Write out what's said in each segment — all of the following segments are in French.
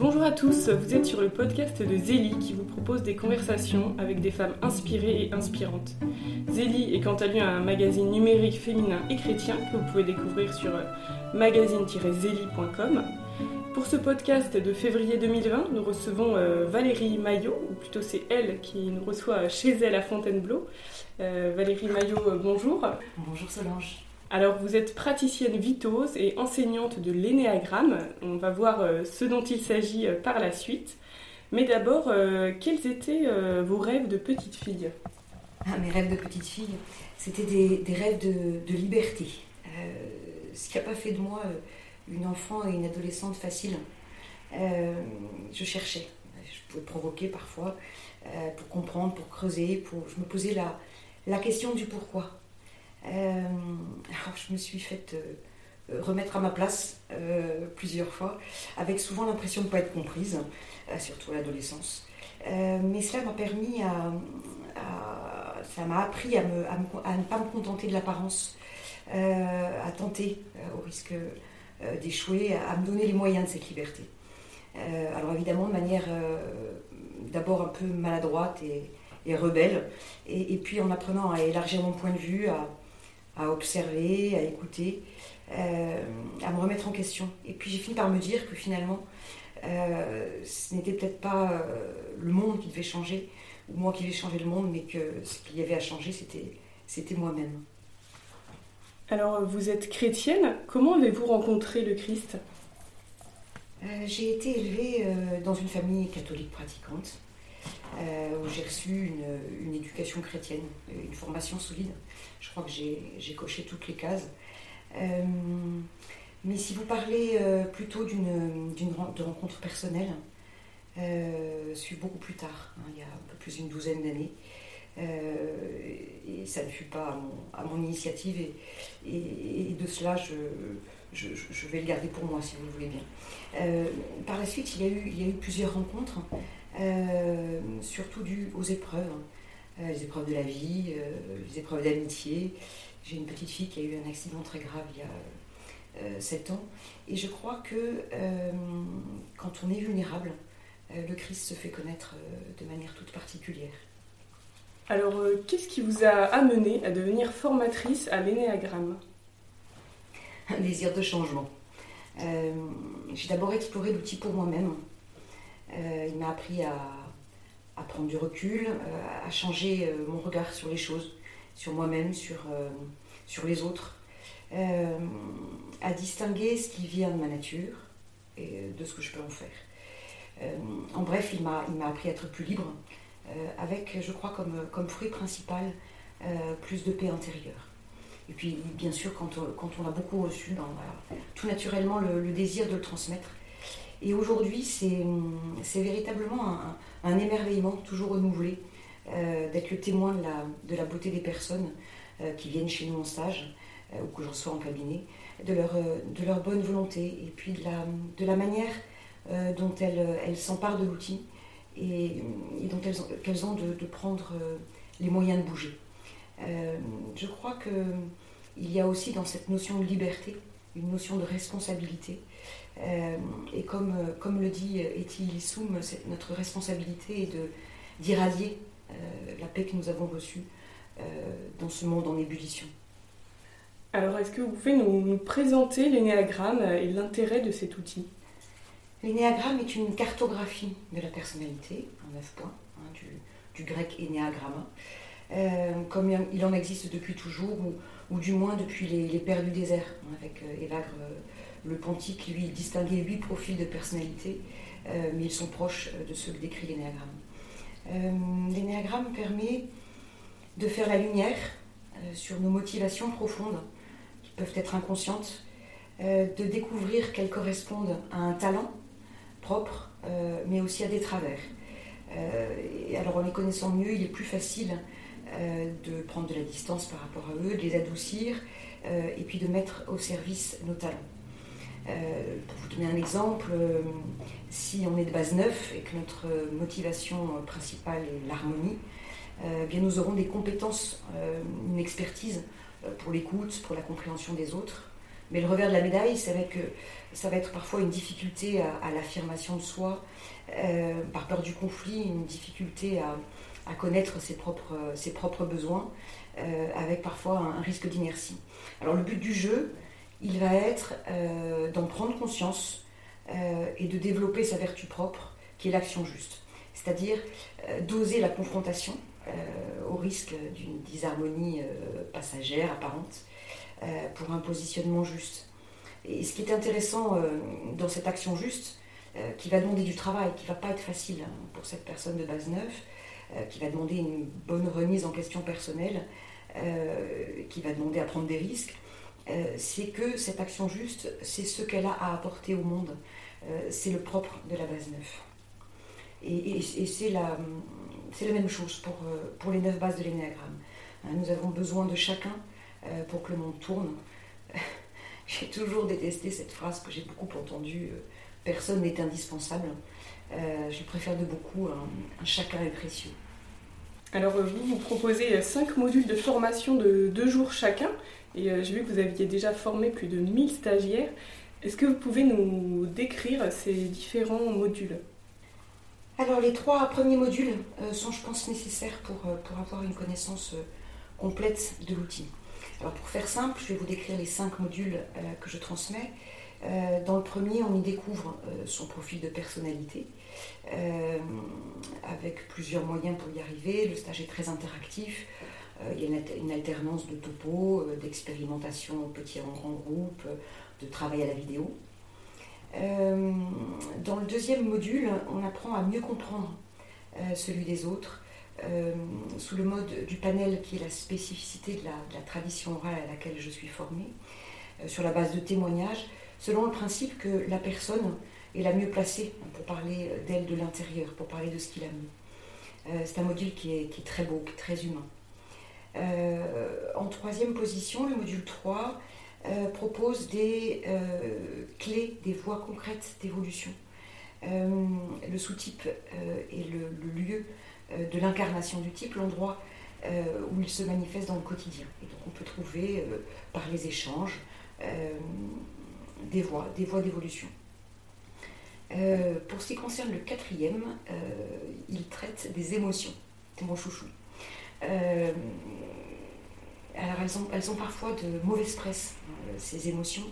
Bonjour à tous, vous êtes sur le podcast de Zélie qui vous propose des conversations avec des femmes inspirées et inspirantes. Zélie est quant à lui un magazine numérique féminin et chrétien que vous pouvez découvrir sur magazine-zélie.com. Pour ce podcast de février 2020, nous recevons euh, Valérie Maillot, ou plutôt c'est elle qui nous reçoit chez elle à Fontainebleau. Euh, Valérie Maillot, euh, bonjour. Bonjour Solange. Alors vous êtes praticienne vitose et enseignante de l'énéagramme. On va voir ce dont il s'agit par la suite. Mais d'abord, quels étaient vos rêves de petite fille? Ah, Mes rêves de petite fille, c'était des, rêves de, liberté. ce qui n'a pas fait de moi une enfant et une adolescente facile. Euh, je cherchais, je pouvais provoquer parfois euh, pour comprendre, pour creuser, pour, je me posais la question du pourquoi. Euh, alors je me suis faite remettre à ma place plusieurs fois, avec souvent l'impression de ne pas être comprise, surtout à l'adolescence. mais cela m'a permis à, ça m'a appris à, ne pas me contenter de l'apparence, à tenter au risque euh, d'échouer à me donner les moyens de cette liberté. Euh, alors évidemment de manière euh, d'abord un peu maladroite et, rebelle, et, puis en apprenant à élargir mon point de vue, à, observer, à écouter, à me remettre en question. Et puis j'ai fini par me dire que finalement, ce n'était peut-être pas le monde qui devait changer, ou moi qui devais changer le monde, mais que ce qu'il y avait à changer, c'était moi-même. Alors, vous êtes chrétienne. Comment avez-vous rencontré le Christ? Euh, J'ai été élevée euh, dans une famille catholique pratiquante, euh, où j'ai reçu une, éducation chrétienne, une formation solide. Je crois que j'ai coché toutes les cases. mais si vous parlez plutôt d'une rencontre personnelle, je suis beaucoup plus tard, hein, il y a un peu plus d'une douzaine d'années. Euh, et ça ne fut pas à mon, initiative et, de cela je, vais le garder pour moi si vous le voulez bien. Euh, par la suite, il y a eu, plusieurs rencontres, euh, surtout dues aux épreuves, hein. les épreuves de la vie, les épreuves d'amitié. J'ai une petite fille qui a eu un accident très grave il y a 7 ans et je crois que quand on est vulnérable, le Christ se fait connaître de manière toute particulière. Alors, euh, qu'est-ce qui vous a amené à devenir formatrice à l'énéagramme? Un désir de changement. Euh, j'ai d'abord exploré l'outil pour moi-même. Euh, il m'a appris à, prendre du recul, à changer mon regard sur les choses, sur moi-même, sur, les autres, à distinguer ce qui vient de ma nature et de ce que je peux en faire. en bref, il m'a appris à être plus libre, euh, avec, je crois, comme, fruit principal, euh, plus de paix intérieure. Et puis, bien sûr, quand on, quand beaucoup reçu, ben, tout naturellement le, désir de le transmettre. Et aujourd'hui, c'est véritablement un, émerveillement toujours renouvelé euh, d'être le témoin de la, beauté des personnes qui viennent chez nous en stage ou que j'en sois en cabinet, de leur, bonne volonté et puis de la, manière dont elles, s'emparent de l'outil et, donc elles ont, de, prendre euh, les moyens de bouger. Euh, je crois qu'il y a aussi dans cette notion de liberté une notion de responsabilité. Euh, et comme, comme le dit Eti Soum, notre responsabilité est d'irradier la paix que nous avons reçue dans ce monde en ébullition. Alors, est-ce que vous pouvez nous, nous présenter l'énéagramme et l'intérêt de cet outil? L'énéagramme est une cartographie de la personnalité, en neuf points, hein, du, grec énéagramma, euh, comme il en existe depuis toujours, ou, du moins depuis les, Pères du désert, hein, avec euh, Évagre euh, le Pontique, lui distinguait huit profils de personnalité, mais ils sont proches de ceux que décrit l'énéagramme. l'énéagramme permet de faire la lumière sur nos motivations profondes, qui peuvent être inconscientes, de découvrir qu'elles correspondent à un talent propres, euh, mais aussi à des travers. Euh, alors en les connaissant mieux, il est plus facile euh, de prendre de la distance par rapport à eux, de les adoucir, et puis de mettre au service nos talents. Pour vous donner un exemple, si on est de base neuf et que notre motivation principale est l'harmonie, bien nous aurons des compétences, une expertise pour l'écoute, pour la compréhension des autres, Mais le revers de la médaille, c'est que ça va être parfois une difficulté à, l'affirmation de soi, par peur du conflit, une difficulté à, connaître ses propres besoins, avec parfois un, risque d'inertie. Alors le but du jeu, il va être d'en prendre conscience et de développer sa vertu propre, qui est l'action juste. C'est-à-dire d'oser la confrontation au risque d'une disharmonie passagère, apparente, pour un positionnement juste. Et ce qui est intéressant euh, dans cette action juste, euh, qui va demander du travail, qui ne va pas être facile hein, pour cette personne de base 9, euh, qui va demander une bonne remise en question personnelle, qui va demander à prendre des risques, c'est que cette action juste, c'est ce qu'elle a à apporter au monde. c'est le propre de la base 9. Et, c'est la, même chose pour, pour les 9 bases de l'énéagramme. Hein, nous avons besoin de chacun pour que le monde tourne. J'ai toujours détesté cette phrase que j'ai beaucoup entendue euh, personne n'est indispensable. Euh, je préfère de beaucoup un, chacun est précieux. Alors euh, vous, vous proposez cinq modules de formation de deux jours chacun, et j'ai vu que vous aviez déjà formé plus de 1000 stagiaires. Est-ce que vous pouvez nous décrire ces différents modules? Alors les trois premiers modules sont, je pense, nécessaires pour, pour avoir une connaissance complète de l'outil. Alors pour faire simple, je vais vous décrire les cinq modules euh, que je transmets. Euh, dans le premier, on y découvre euh, son profil de personnalité, avec plusieurs moyens pour y arriver. Le stage est très interactif. Il y a une, alternance de topo, d'expérimentation au petit en grand groupe, de travail à la vidéo. dans le deuxième module, on apprend à mieux comprendre celui des autres, euh, sous le mode du panel qui est la spécificité de la, tradition orale à laquelle je suis formée, euh, sur la base de témoignages, selon le principe que la personne est la mieux placée pour parler d'elle de l'intérieur, pour parler de ce qu'il a mis. Euh, c'est un module qui est, qui est, très beau, qui est très humain. En troisième position, le module 3 propose des clés, des voies concrètes d'évolution. le sous-type est le, lieu euh, de l'incarnation du type, l'endroit euh, où il se manifeste dans le quotidien. Et donc on peut trouver euh, par les échanges des voies, des voies d'évolution. pour ce qui concerne le quatrième, il traite des émotions. C'est mon chouchou. Alors elles ont, parfois de mauvaises presse, ces émotions,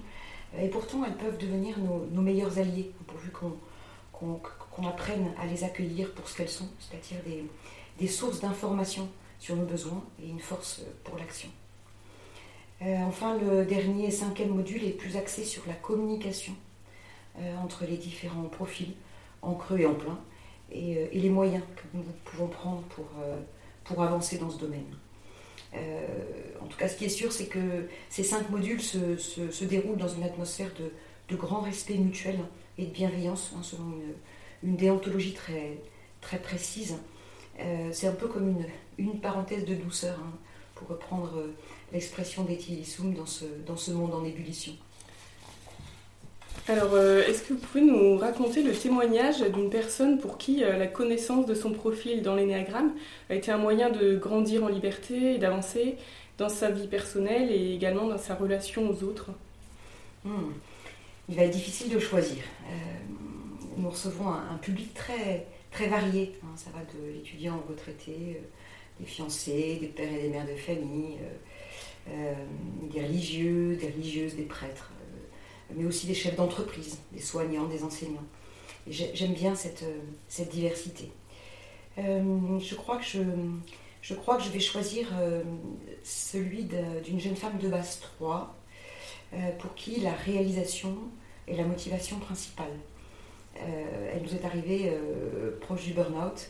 et pourtant elles peuvent devenir nos, meilleurs alliés, pourvu qu'on qu'on apprenne à les accueillir pour ce qu'elles sont, c'est-à-dire des, sources d'informations sur nos besoins et une force pour l'action. Euh, enfin, le dernier cinquième module est plus axé sur la communication euh, entre les différents profils, en creux et en plein, et, euh, les moyens que nous pouvons prendre pour, pour avancer dans ce domaine. en tout cas, ce qui est sûr, c'est que ces cinq modules se, déroulent dans une atmosphère de, grand respect mutuel et de bienveillance, hein, selon une, une déontologie très, très précise. Euh, c'est un peu comme une, une parenthèse de douceur, hein, pour reprendre euh, l'expression d'Eti dans ce, dans ce monde en ébullition. Alors, euh, est-ce que vous pouvez nous raconter le témoignage d'une personne pour qui la connaissance de son profil dans l'énéagramme a été un moyen de grandir en liberté et d'avancer dans sa vie personnelle et également dans sa relation aux autres hmm. Il va être difficile de choisir nous recevons un, public très, varié. Hein. ça va de l'étudiant retraité, euh, des fiancés, des pères et des mères de famille, euh, euh, des religieux, des religieuses, des prêtres, mais aussi des chefs d'entreprise, des soignants, des enseignants. j'aime bien cette, cette diversité. je, crois que je, crois que je vais choisir celui d'une jeune femme de base 3, pour qui la réalisation est la motivation principale. Euh, elle nous est arrivée euh, proche du burn-out.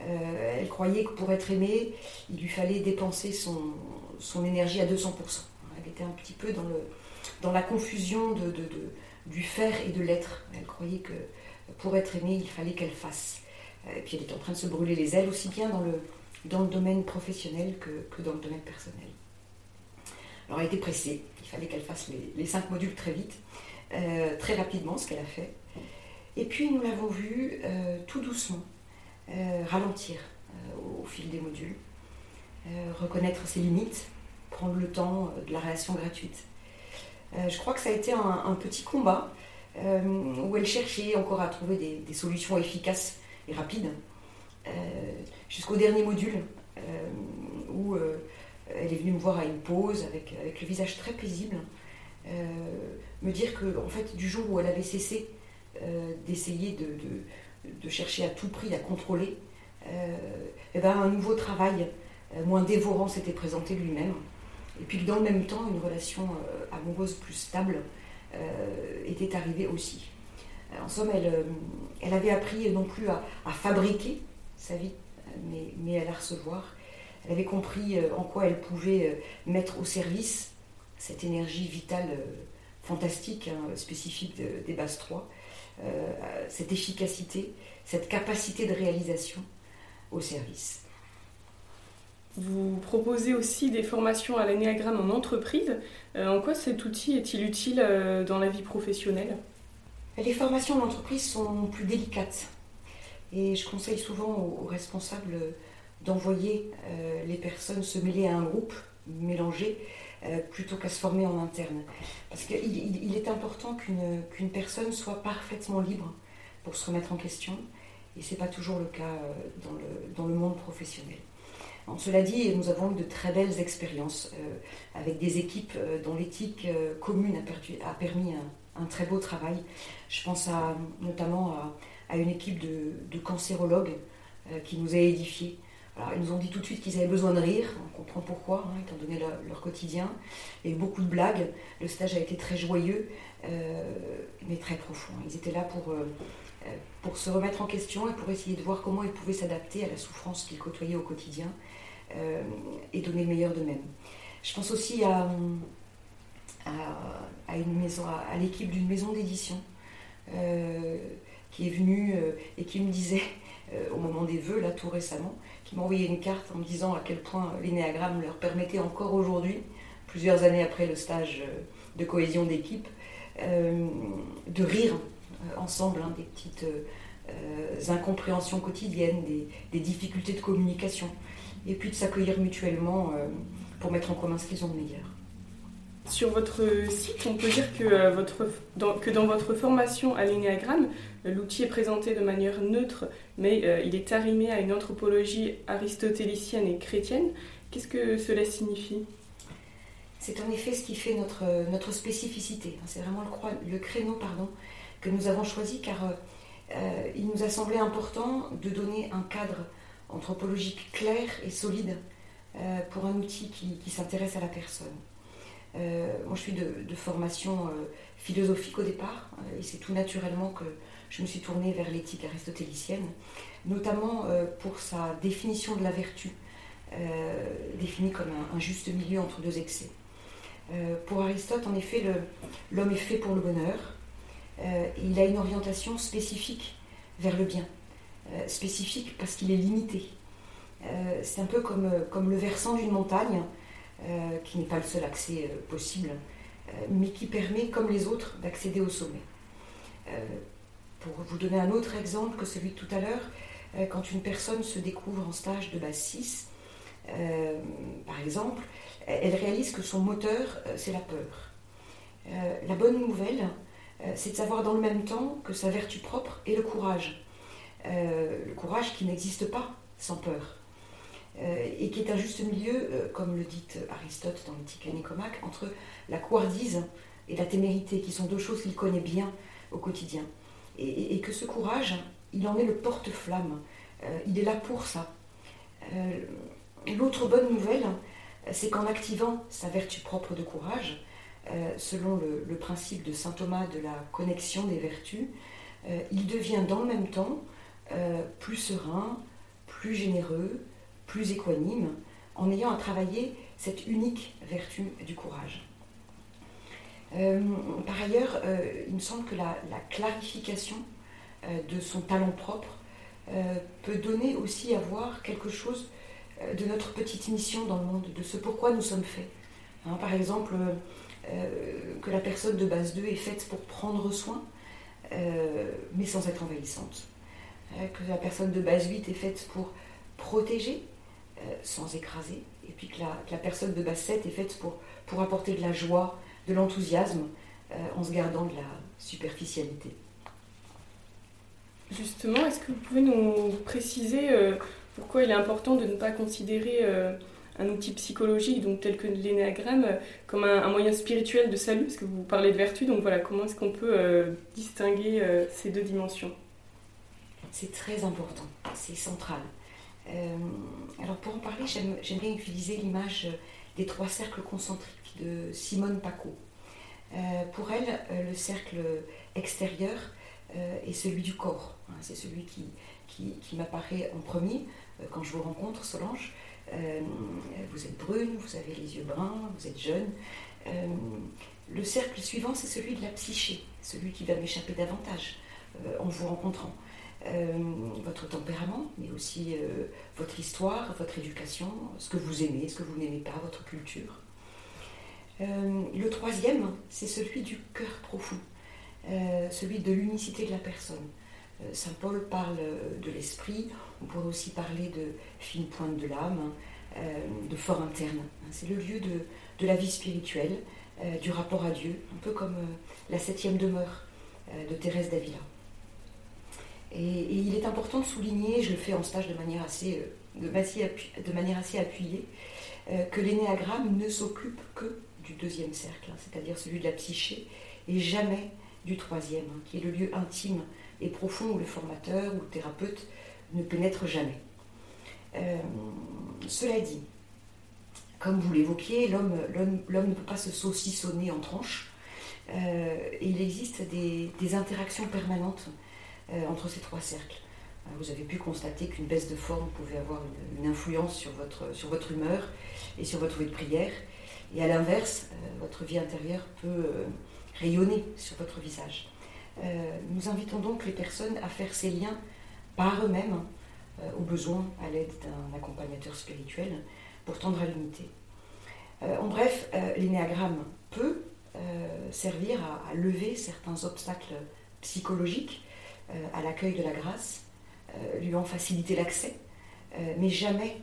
Euh, elle croyait que pour être aimée, il lui fallait dépenser son énergie à 200%. Elle était un petit peu dans, le, dans la confusion du faire et de l'être. Elle croyait que pour être aimée, il fallait qu'elle fasse. Et puis elle est en train de se brûler les ailes aussi bien dans le, domaine professionnel que, dans le domaine personnel. Alors elle était pressée, il fallait qu'elle fasse les, cinq modules très vite, très rapidement, ce qu'elle a fait. Et puis nous l'avons vu euh, tout doucement euh, ralentir euh, au fil des modules, reconnaître ses limites, prendre le temps de la relation gratuite. Je crois que ça a été un, petit combat où elle cherchait encore à trouver des, solutions efficaces et rapides, jusqu'au dernier module où elle est venue me voir à une pause avec, avec le visage très paisible, me dire que en fait du jour où elle avait cessé d'essayer de, de, chercher à tout prix à contrôler, euh, eh ben, un nouveau travail euh, moins dévorant s'était présenté lui-même. Et puis dans le même temps, une relation euh, amoureuse plus stable était arrivée aussi. En somme, elle, elle avait appris non plus à, fabriquer sa vie, mais, mais, à la recevoir. Elle avait compris en quoi elle pouvait mettre au service cette énergie vitale fantastique, hein, spécifique des bases 3, cette efficacité, cette capacité de réalisation au service. Vous proposez aussi des formations à l'anéagramme en entreprise. Euh, en quoi cet outil est-il utile euh, dans la vie professionnelle? Les formations en entreprise sont plus délicates. Et je conseille souvent aux, responsables d'envoyer euh, les personnes se mêler à un groupe mélangé plutôt qu'à se former en interne. Parce qu'il il est important qu'une personne soit parfaitement libre pour se remettre en question, et ce n'est pas toujours le cas dans le monde professionnel. Cela dit, nous avons eu de très belles expériences euh, avec des équipes euh, dont l'éthique commune a, permis un, très beau travail. Je pense notamment à, une équipe de, cancérologues qui nous a édifiés. ils nous ont dit tout de suite qu'ils avaient besoin de rire, on comprend pourquoi, hein, étant donné leur, quotidien. Eu beaucoup de blagues, le stage a été très joyeux, mais très profond. Ils étaient là pour euh, pour se remettre en question et pour essayer de voir comment ils pouvaient s'adapter à la souffrance qu'ils côtoyaient au quotidien euh, et donner le meilleur d'eux-mêmes. Je pense aussi à, une maison, à, l'équipe d'une maison d'édition euh, qui est venue et qui me disait au moment des vœux, là tout récemment, qui m'a envoyé une carte en me disant à quel point l'énéagramme leur permettait encore aujourd'hui, plusieurs années après le stage de cohésion d'équipe, de rire euh, ensemble hein, des petites euh, incompréhensions quotidiennes, des, difficultés de communication, et puis de s'accueillir mutuellement euh, pour mettre en commun ce qu'ils ont de meilleur. Sur votre site, on peut dire que, votre, dans, que dans votre formation à l'énéagramme, l'outil est présenté de manière neutre, mais il est arrimé à une anthropologie aristotélicienne et chrétienne. Qu'est-ce que cela signifie? C'est en effet ce qui fait notre, notre spécificité. C'est vraiment le, le créneau pardon, que nous avons choisi car euh, euh, il nous a semblé important de donner un cadre anthropologique clair et solide euh, pour un outil qui, s'intéresse à la personne. moi, je suis de, formation philosophique au départ, et c'est tout naturellement que je me suis tournée vers l'éthique aristotélicienne, notamment pour sa définition de la vertu, définie comme un, un, juste milieu entre deux excès. pour Aristote, en effet, l'homme est fait pour le bonheur, euh, il a une orientation spécifique vers le bien. Euh, spécifique parce qu'il est limité. Euh, c'est un peu comme, comme le versant d'une montagne, qui n'est pas le seul accès possible, mais qui permet, comme les autres, d'accéder au sommet. pour vous donner un autre exemple que celui de tout à l'heure, quand une personne se découvre en stage de base 6, par exemple, elle réalise que son moteur, c'est la peur. la bonne nouvelle, euh, c'est de savoir dans le même temps que sa vertu propre est le courage. Euh, le courage qui n'existe pas sans peur. Euh, et qui est un juste milieu, comme le dit Aristote dans l'éthique à entre la couardise et la témérité, qui sont deux choses qu'il connaît bien au quotidien. Et, que ce courage, il en est le porte-flamme. il est là pour ça. L'autre bonne nouvelle, c'est qu'en activant sa vertu propre de courage, euh, selon le, principe de saint Thomas de la connexion des vertus, euh, il devient dans le même temps euh, plus serein, plus généreux, plus équanime, en ayant à travailler cette unique vertu du courage. par ailleurs, il me semble que la, clarification de son talent propre peut donner aussi à voir quelque chose de notre petite mission dans le monde, de ce pourquoi nous sommes faits. Hein, par exemple, euh, que la personne de base 2 est faite pour prendre soin, euh, mais sans être envahissante. Euh, que la personne de base 8 est faite pour protéger, sans écraser. Et puis que la, personne de base 7 est faite pour, apporter de la joie, de l'enthousiasme en se gardant de la superficialité. Justement, est-ce que vous pouvez nous préciser pourquoi il est important de ne pas considérer un outil psychologique, donc tel que l'énéagramme, comme un, moyen spirituel de salut, parce que vous parlez de vertu, donc voilà, comment est-ce qu'on peut euh, distinguer euh, ces deux dimensions? C'est très important, c'est central. Euh, alors pour en parler, j'aimerais utiliser l'image des trois cercles concentriques de Simone Paco. pour elle, le cercle extérieur est celui du corps. C'est celui qui, qui, m'apparaît en premier quand je vous rencontre, Solange. Euh, vous êtes brune, vous avez les yeux bruns, vous êtes jeune. Euh, le cercle suivant, c'est celui de la psyché, celui qui va m'échapper davantage euh, en vous rencontrant. Votre tempérament, mais aussi votre histoire, votre éducation, ce que vous aimez, ce que vous n'aimez pas, votre culture. le troisième, c'est celui du cœur profond, celui de l'unicité de la personne. Saint Paul parle de l'esprit, on pourrait aussi parler de fine pointe de l'âme, hein, euh, de fort interne. C'est le lieu de, la vie spirituelle, euh, du rapport à Dieu, un peu comme euh, la septième demeure de Thérèse d'Avila. Et, il est important de souligner, je le fais en stage de manière assez, de, manière assez appuyée, que l'énéagramme ne s'occupe que du deuxième cercle, hein, c'est-à-dire celui de la psyché, et jamais du troisième, hein, qui est le lieu intime et profond où le formateur ou le thérapeute ne pénètre jamais. Euh, cela dit, comme vous l'évoquiez, l'homme, ne peut pas se saucissonner en tranches. Euh, il existe des, interactions permanentes euh, entre ces trois cercles. Vous avez pu constater qu'une baisse de forme pouvait avoir une, influence sur votre, sur votre humeur et sur votre vie de prière. Et à l'inverse, votre vie intérieure peut rayonner sur votre visage. nous invitons donc les personnes à faire ces liens par eux-mêmes euh, au besoin à l'aide d'un accompagnateur spirituel pour tendre à l'unité. Euh, en bref, euh, l'énéagramme peut servir à, lever certains obstacles psychologiques à l'accueil de la grâce, lui en faciliter l'accès, mais jamais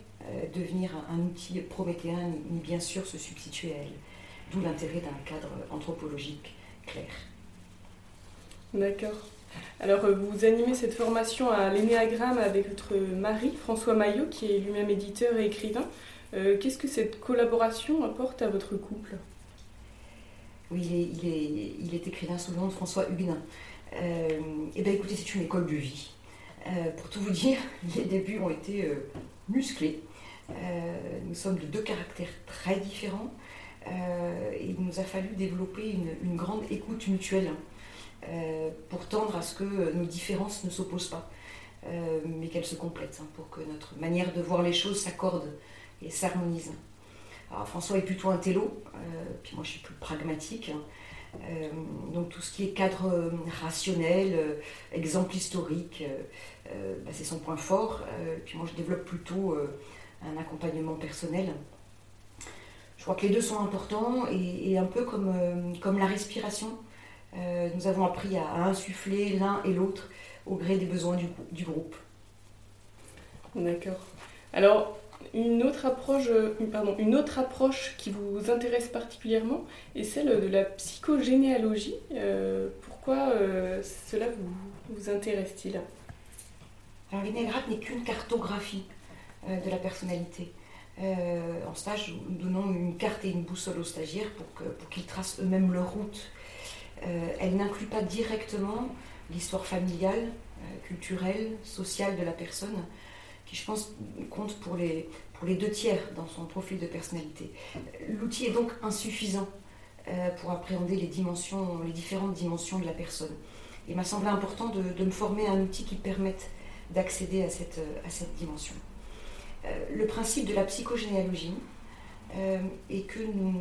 devenir un, outil prométhéen ni, bien sûr se substituer à elle. D'où l'intérêt d'un cadre anthropologique clair. D'accord. Alors, euh, vous animez cette formation à l'énéagramme avec votre mari, François Maillot, qui est lui-même éditeur et écrivain. Euh, qu'est-ce que cette collaboration apporte à votre couple? Oui, il est, écrivain sous le nom de François Huguenin. Euh, eh bien, écoutez, c'est une école de vie. pour tout vous dire, les débuts ont été musclés. nous sommes de deux caractères très différents et il nous a fallu développer une grande écoute mutuelle. Euh, pour tendre à ce que nos différences ne s'opposent pas, euh, mais qu'elles se complètent, hein, pour que notre manière de voir les choses s'accorde et s'harmonise. Alors François est plutôt un télo, euh, puis moi je suis plus pragmatique. Hein. Donc tout ce qui est cadre rationnel, exemple historique, bah, c'est son point fort. puis moi je développe plutôt un accompagnement personnel. Je crois que les deux sont importants et, un peu comme, comme la respiration. Euh, nous avons appris à, insuffler l'un et l'autre au gré des besoins du, groupe. D'accord. Alors, une autre, approche, euh, pardon, une autre approche qui vous intéresse particulièrement est celle de la psychogénéalogie. Euh, pourquoi cela vous, intéresse-t-il? Alors, l'énéagramme n'est qu'une cartographie de la personnalité. en stage, nous donnons une carte et une boussole aux stagiaires pour, qu'ils tracent eux-mêmes leur route euh, elle n'inclut pas directement l'histoire familiale, euh, culturelle, sociale de la personne, qui je pense compte pour les, pour les deux tiers dans son profil de personnalité. L'outil est donc insuffisant euh, pour appréhender les, dimensions, les différentes dimensions de la personne. Il m'a semblé important de, me former à un outil qui permette d'accéder à cette, à cette dimension. le principe de la psychogénéalogie est que nous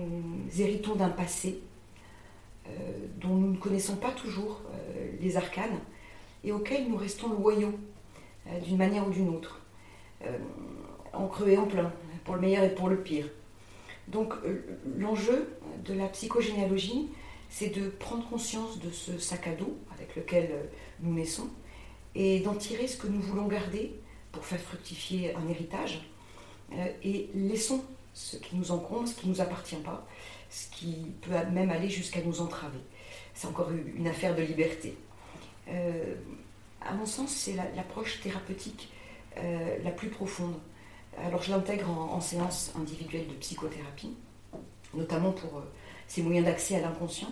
héritons d'un passé euh, dont nous ne connaissons pas toujours euh, les arcanes et auxquels nous restons loyaux euh, d'une manière ou d'une autre, en creux et en plein, pour le meilleur et pour le pire. Donc l'enjeu de la psychogénéalogie, c'est de prendre conscience de ce sac à dos avec lequel nous naissons et d'en tirer ce que nous voulons garder pour faire fructifier un héritage et laissons ce qui nous encombre, ce qui ne nous appartient pas, ce qui peut même aller jusqu'à nous entraver. C'est encore une affaire de liberté. Euh, à mon sens, c'est l'approche thérapeutique euh, la plus profonde. Alors je l'intègre en, séance individuelle de psychothérapie, notamment pour ces moyens d'accès à l'inconscient,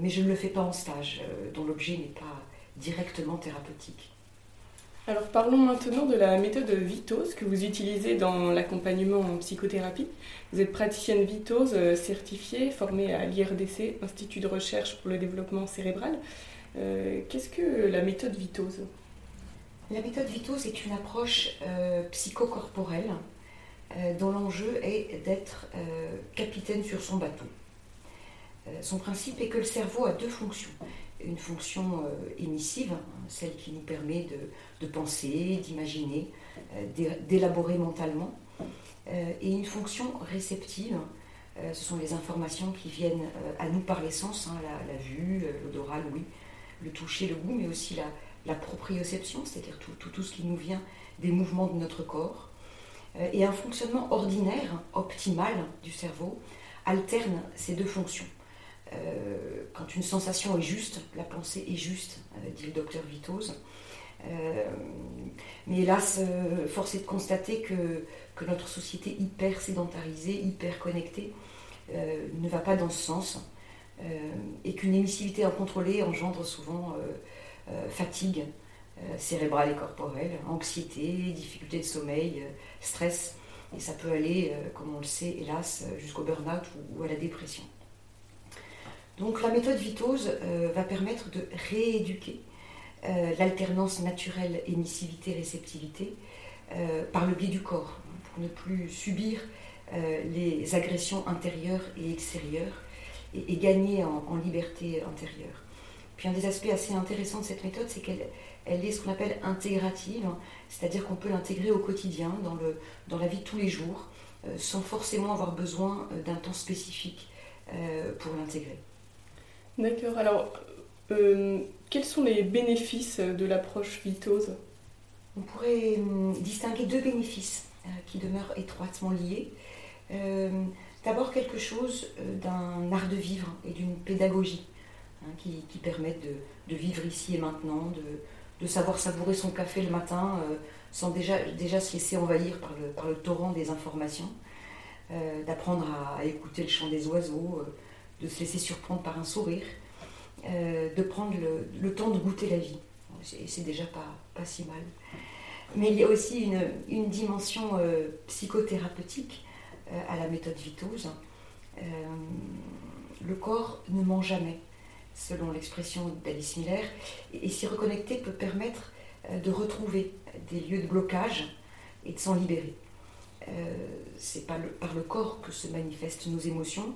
mais je ne le fais pas en stage, dont l'objet n'est pas directement thérapeutique. Alors parlons maintenant de la méthode Vitose que vous utilisez dans l'accompagnement en psychothérapie. Vous êtes praticienne Vitose euh, certifiée, formée à l'IRDC, Institut de recherche pour le développement cérébral. Euh, qu'est-ce que la méthode Vitose? La méthode Vitose est une approche euh, psychocorporelle dont l'enjeu est d'être capitaine sur son bateau. son principe est que le cerveau a deux fonctions une fonction euh, émissive, hein, celle qui nous permet de, penser, d'imaginer, euh, d'élaborer mentalement, euh, et une fonction réceptive, ce sont les informations qui viennent à nous par les sens, hein, la, vue, l'odorat, l'ouïe, le toucher, le goût, mais aussi la, proprioception, c'est-à-dire tout, ce qui nous vient des mouvements de notre corps. Et un fonctionnement ordinaire, optimal du cerveau, alterne ces deux fonctions. Euh, quand une sensation est juste, la pensée est juste, euh, dit le docteur. Euh, mais hélas, force est de constater que, que, notre société hyper sédentarisée, hyper connectée, ne va pas dans ce sens, et qu'une émissivité incontrôlée engendre souvent fatigue cérébrale et corporelle, anxiété, difficulté de sommeil, stress, et ça peut aller, comme on le sait, hélas, jusqu'au burn-out ou à la dépression. Donc la méthode Vitose euh, va permettre de rééduquer euh, l'alternance naturelle émissivité-réceptivité euh, par le biais du corps, hein, pour ne plus subir les agressions intérieures et extérieures et, gagner en, liberté intérieure. Puis un des aspects assez intéressants de cette méthode, c'est qu'elle elle est ce qu'on appelle intégrative, c'est-à-dire qu'on peut l'intégrer au quotidien, dans, le, dans la vie de tous les jours, sans forcément avoir besoin d'un temps spécifique pour l'intégrer. D'accord. Alors, euh, quels sont les bénéfices de l'approche vitose? On pourrait distinguer deux bénéfices euh, qui demeurent étroitement liés. Euh, d'abord, quelque chose d'un art de vivre et d'une pédagogie hein, qui, permettent de, vivre ici et maintenant, de, savoir savourer son café le matin sans déjà, déjà se laisser envahir par le, torrent des informations, d'apprendre à, écouter le chant des oiseaux de se laisser surprendre par un sourire, euh, de prendre le, temps de goûter la vie. C'est déjà pas, pas si mal. Mais il y a aussi une, dimension euh, psychothérapeutique euh, à la méthode Vitose. le corps ne ment jamais, selon l'expression d'Alice Miller, et, s'y reconnecter peut permettre de retrouver des lieux de blocage et de s'en libérer. C'est par le corps que se manifestent nos émotions,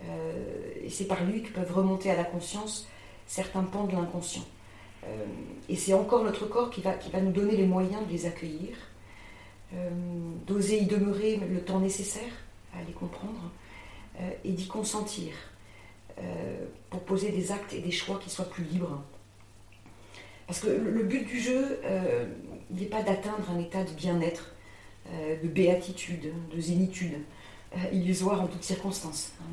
euh, et c'est par lui que peuvent remonter à la conscience certains pans de l'inconscient. Euh, et c'est encore notre corps qui va, qui va nous donner les moyens de les accueillir, euh, d'oser y demeurer le temps nécessaire à les comprendre et d'y consentir pour poser des actes et des choix qui soient plus libres. Parce que le but du jeu n'est pas d'atteindre un état de bien-être, de béatitude, de zénitude. Euh, illusoire en toutes circonstances, hein.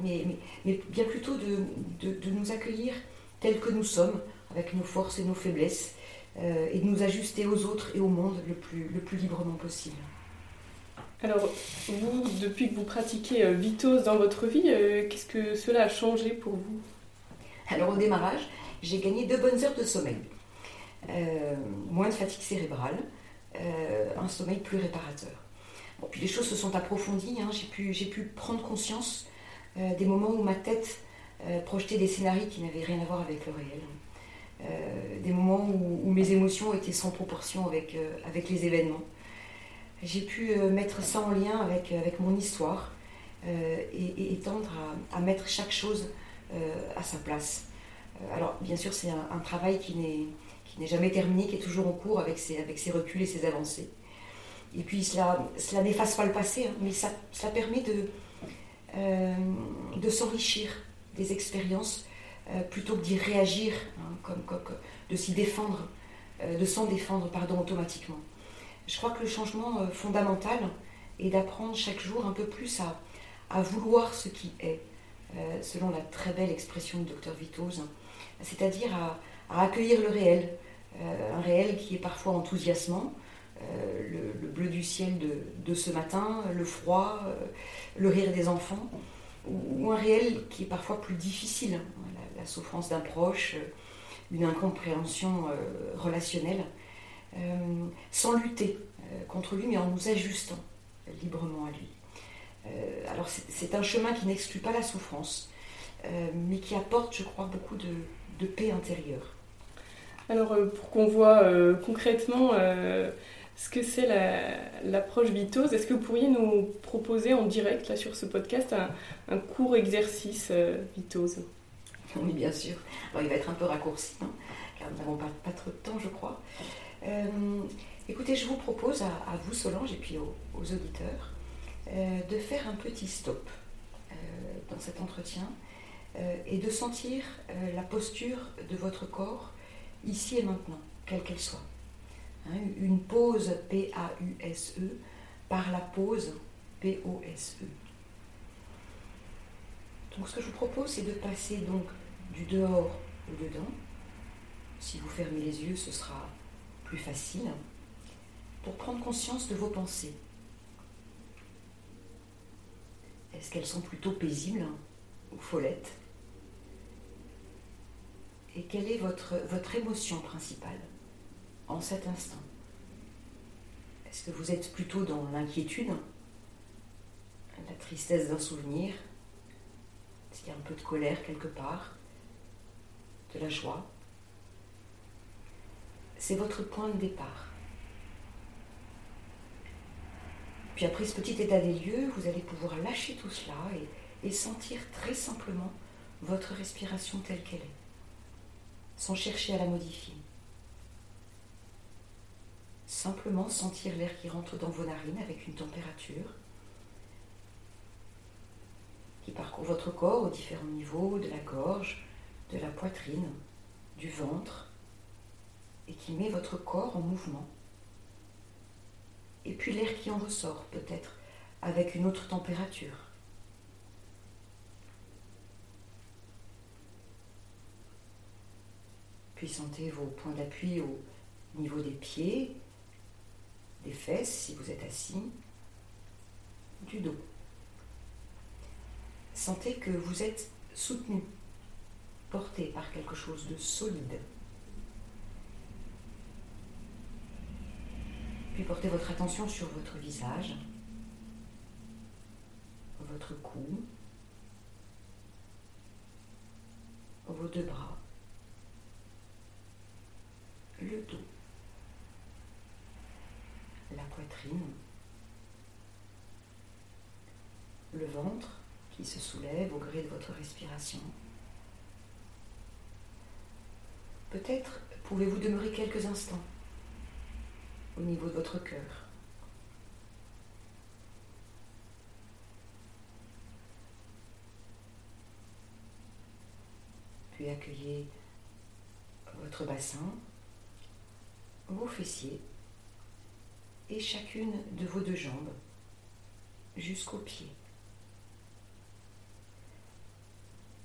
mais, bien plutôt de, nous accueillir tels que nous sommes, avec nos forces et nos faiblesses, euh, et de nous ajuster aux autres et au monde le plus librement possible. Alors, vous, depuis que vous pratiquez euh, Vitose dans votre vie, qu'est-ce que cela a changé pour vous? Alors, au démarrage, j'ai gagné deux bonnes heures de sommeil. moins de fatigue cérébrale, un sommeil plus réparateur puis les choses se sont approfondies, hein. j'ai pu, prendre conscience euh, des moments où ma tête euh, projetait des scénarios qui n'avaient rien à voir avec le réel. Euh, des moments où, mes émotions étaient sans proportion avec les événements. J'ai pu mettre ça en lien avec, avec mon histoire et, tendre à, mettre chaque chose à sa place. alors bien sûr c'est un, travail qui n'est jamais terminé, qui est toujours en cours avec ses, avec ses reculs et ses avancées. Et puis cela, cela n'efface pas le passé, hein, mais ça, cela permet de, euh, de s'enrichir des expériences euh, plutôt que d'y réagir, hein, comme, de s'y défendre, euh, de s'en défendre pardon, automatiquement. Je crois que le changement fondamental et d'apprendre chaque jour un peu plus à, vouloir ce qui est, euh, selon la très belle expression du docteur Vitoz, c'est-à-dire à, accueillir le réel, euh, un réel qui est parfois enthousiasmant, euh, le, bleu du ciel de, ce matin, le froid, le rire des enfants, ou, un réel qui est parfois plus difficile, hein, la, souffrance d'un proche, une incompréhension relationnelle, sans lutter contre lui, mais en nous ajustant librement à lui. Euh, alors c'est un chemin qui n'exclut pas la souffrance, euh, mais qui apporte, je crois, beaucoup de, paix intérieure. Alors euh, pour qu'on voit concrètement ce que c'est l'approche vitose, est-ce que vous pourriez nous proposer en direct là, sur ce podcast un, court exercice vitose Oui, bien sûr. Alors, il va être un peu raccourci, hein, car nous n'avons pas, pas, trop de temps, je crois. Écoutez, je vous propose à, vous, Solange, et puis aux, auditeurs, euh, de faire un petit stop euh, dans cet entretien euh, et de sentir la posture de votre corps ici et maintenant, quelle qu'elle soit. Hein, une pause P-A-U-S-E par la pause P-O-S-E. Donc ce que je vous propose, c'est de passer donc du dehors au dedans. Si vous fermez les yeux, ce sera facile pour prendre conscience de vos pensées. Est-ce qu'elles sont plutôt paisibles ou follettes? Et quelle est votre, votre émotion principale en cet instant? Est-ce que vous êtes plutôt dans l'inquiétude, la tristesse d'un souvenir qu'il y a un peu de colère quelque part De la joie? C'est votre point de départ. Puis après ce petit état des lieux, vous allez pouvoir lâcher tout cela et, sentir très simplement votre respiration telle qu'elle est, sans chercher à la modifier. Simplement sentir l'air qui rentre dans vos narines avec une température qui parcourt votre corps aux différents niveaux, de la gorge, de la poitrine, du ventre, et qui met votre corps en mouvement et puis l'air qui en ressort peut-être avec une autre température. Puis sentez vos points d'appui au niveau des pieds, des fesses si vous êtes assis, du dos. Sentez que vous êtes soutenu, porté par quelque chose de solide. Puis portez votre attention sur votre visage, votre cou, vos deux bras, le dos, la poitrine, le ventre qui se soulève au gré de votre respiration. Peut-être pouvez-vous demeurer quelques instants au niveau de votre cœur. Puis accueillez votre bassin, vos fessiers et chacune de vos deux jambes jusqu'aux pieds.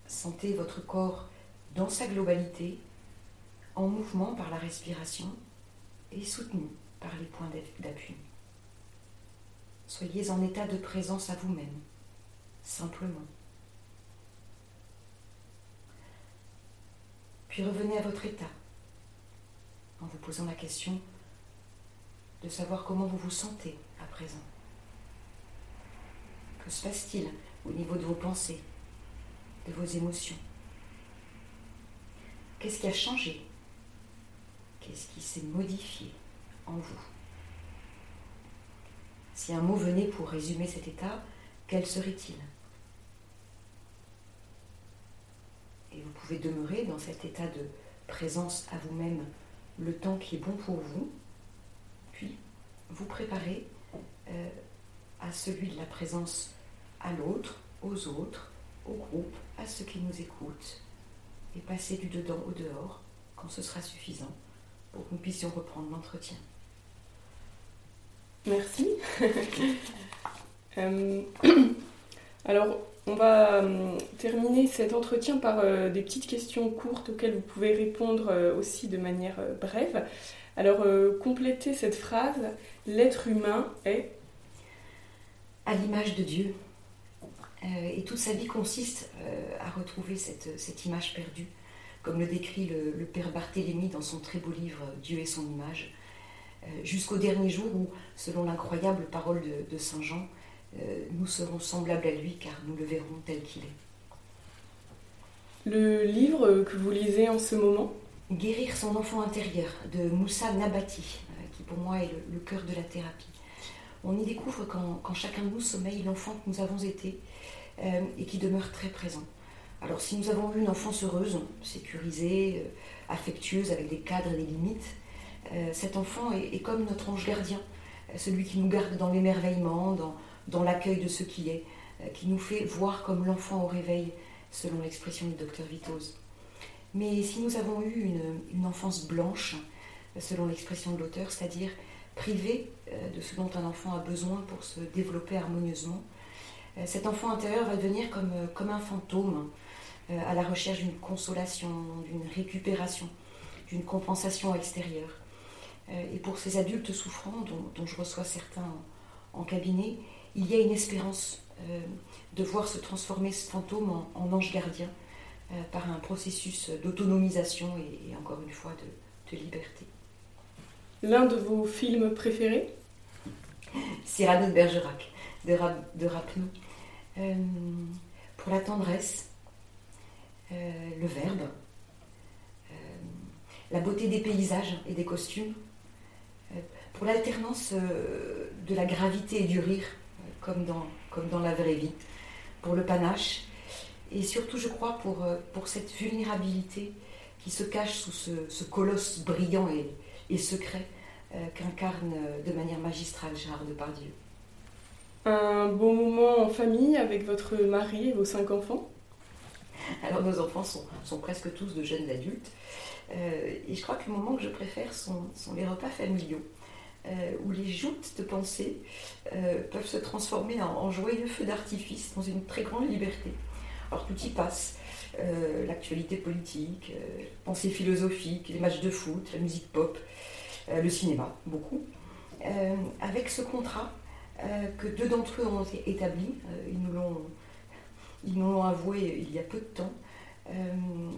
Sentez votre corps dans sa globalité, en mouvement par la respiration et soutenu par les points d'appui. Soyez en état de présence à vous-même, simplement. Puis revenez à votre état en vous posant la question de savoir comment vous vous sentez à présent. Que se passe-t-il au niveau de vos pensées, de vos émotions? Qu'est-ce qui a changé? Qu'est-ce qui s'est modifié? En vous. Si un mot venait pour résumer cet état, quel serait-il? Et vous pouvez demeurer dans cet état de présence à vous-même le temps qui est bon pour vous, puis vous préparez euh, à celui de la présence à l'autre, aux autres, au groupe, à ceux qui nous écoutent, et passer du dedans au dehors quand ce sera suffisant pour que nous puissions reprendre l'entretien. Merci. Euh, alors, on va euh, terminer cet entretien par euh, des petites questions courtes auxquelles vous pouvez répondre aussi de manière brève. Alors, complétez cette phrase. L'être humain est à l'image de Dieu. et toute sa vie consiste à retrouver cette, image perdue, comme le décrit le, père Barthélemy dans son très beau livre Dieu et son image, jusqu'au dernier jour où, selon l'incroyable parole de Saint Jean, euh, nous serons semblables à lui car nous le verrons tel qu'il est. Le livre que vous lisez en ce moment? Guérir son enfant intérieur de Moussa Nabati, euh, qui pour moi est le, cœur de la thérapie. On y découvre quand, chacun de nous sommeille l'enfant que nous avons été euh, et qui demeure très présent. Alors si nous avons eu une enfance heureuse, sécurisée, affectueuse, avec des cadres et des limites, cet enfant est, comme notre ange gardien, celui qui nous garde dans l'émerveillement, dans, l'accueil de ce qui est, euh, qui nous fait voir comme l'enfant au réveil, selon l'expression du docteur Vitoz. Mais si nous avons eu une, enfance blanche, selon l'expression de l'auteur, c'est-à-dire privée euh, de ce dont un enfant a besoin pour se développer harmonieusement, euh, cet enfant intérieur va devenir comme un fantôme, à la recherche d'une consolation, d'une récupération, d'une compensation extérieure. Et pour ces adultes souffrants, dont, je reçois certains en cabinet, il y a une espérance euh, de voir se transformer ce fantôme en, ange gardien euh, par un processus d'autonomisation et, encore une fois de, liberté. L'un de vos films préférés? Cyrano de Bergerac, de, de Rapneau. Euh, pour la tendresse, le verbe, la beauté des paysages et des costumes, pour l'alternance de la gravité et du rire, comme dans, comme dans la vraie vie, pour le panache, et surtout, je crois, pour, euh, pour cette vulnérabilité qui se cache sous ce, colosse brillant et, et secret euh, qu'incarne euh, de manière magistrale Gérard Depardieu. Un bon moment en famille avec votre mari et vos cinq enfants? Alors nos enfants sont, sont presque tous de jeunes adultes. et je crois que le moment que je préfère sont, sont les repas familiaux. Euh, où les joutes de pensée euh, peuvent se transformer en, joyeux feux d'artifice dans une très grande liberté. Alors tout y passe, euh, l'actualité politique, pensée philosophique, les matchs de foot, la musique pop, le cinéma, beaucoup, avec ce contrat que deux d'entre eux ont établi, ils nous l'ont avoué il y a peu de temps,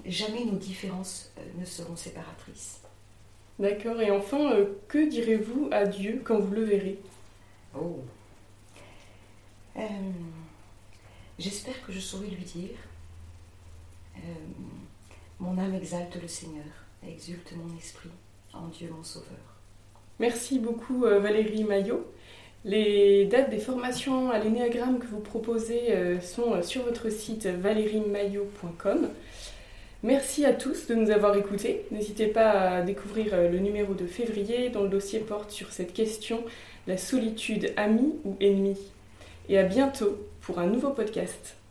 jamais nos différences ne seront séparatrices. D'accord. Et enfin, euh, que direz-vous à Dieu quand vous le verrez? Oh. Euh, j'espère que je saurai lui dire euh, Mon âme exalte le Seigneur, exulte mon esprit en Dieu mon Sauveur. Merci beaucoup Valérie Maillot. Les dates des formations à l'énéagramme que vous proposez sont sur votre site valériemaillot.com. Merci à tous de nous avoir écoutés. N'hésitez pas à découvrir euh, le numéro de février dont le dossier porte sur cette question, la solitude amie ou ennemie. Et à bientôt pour un nouveau podcast.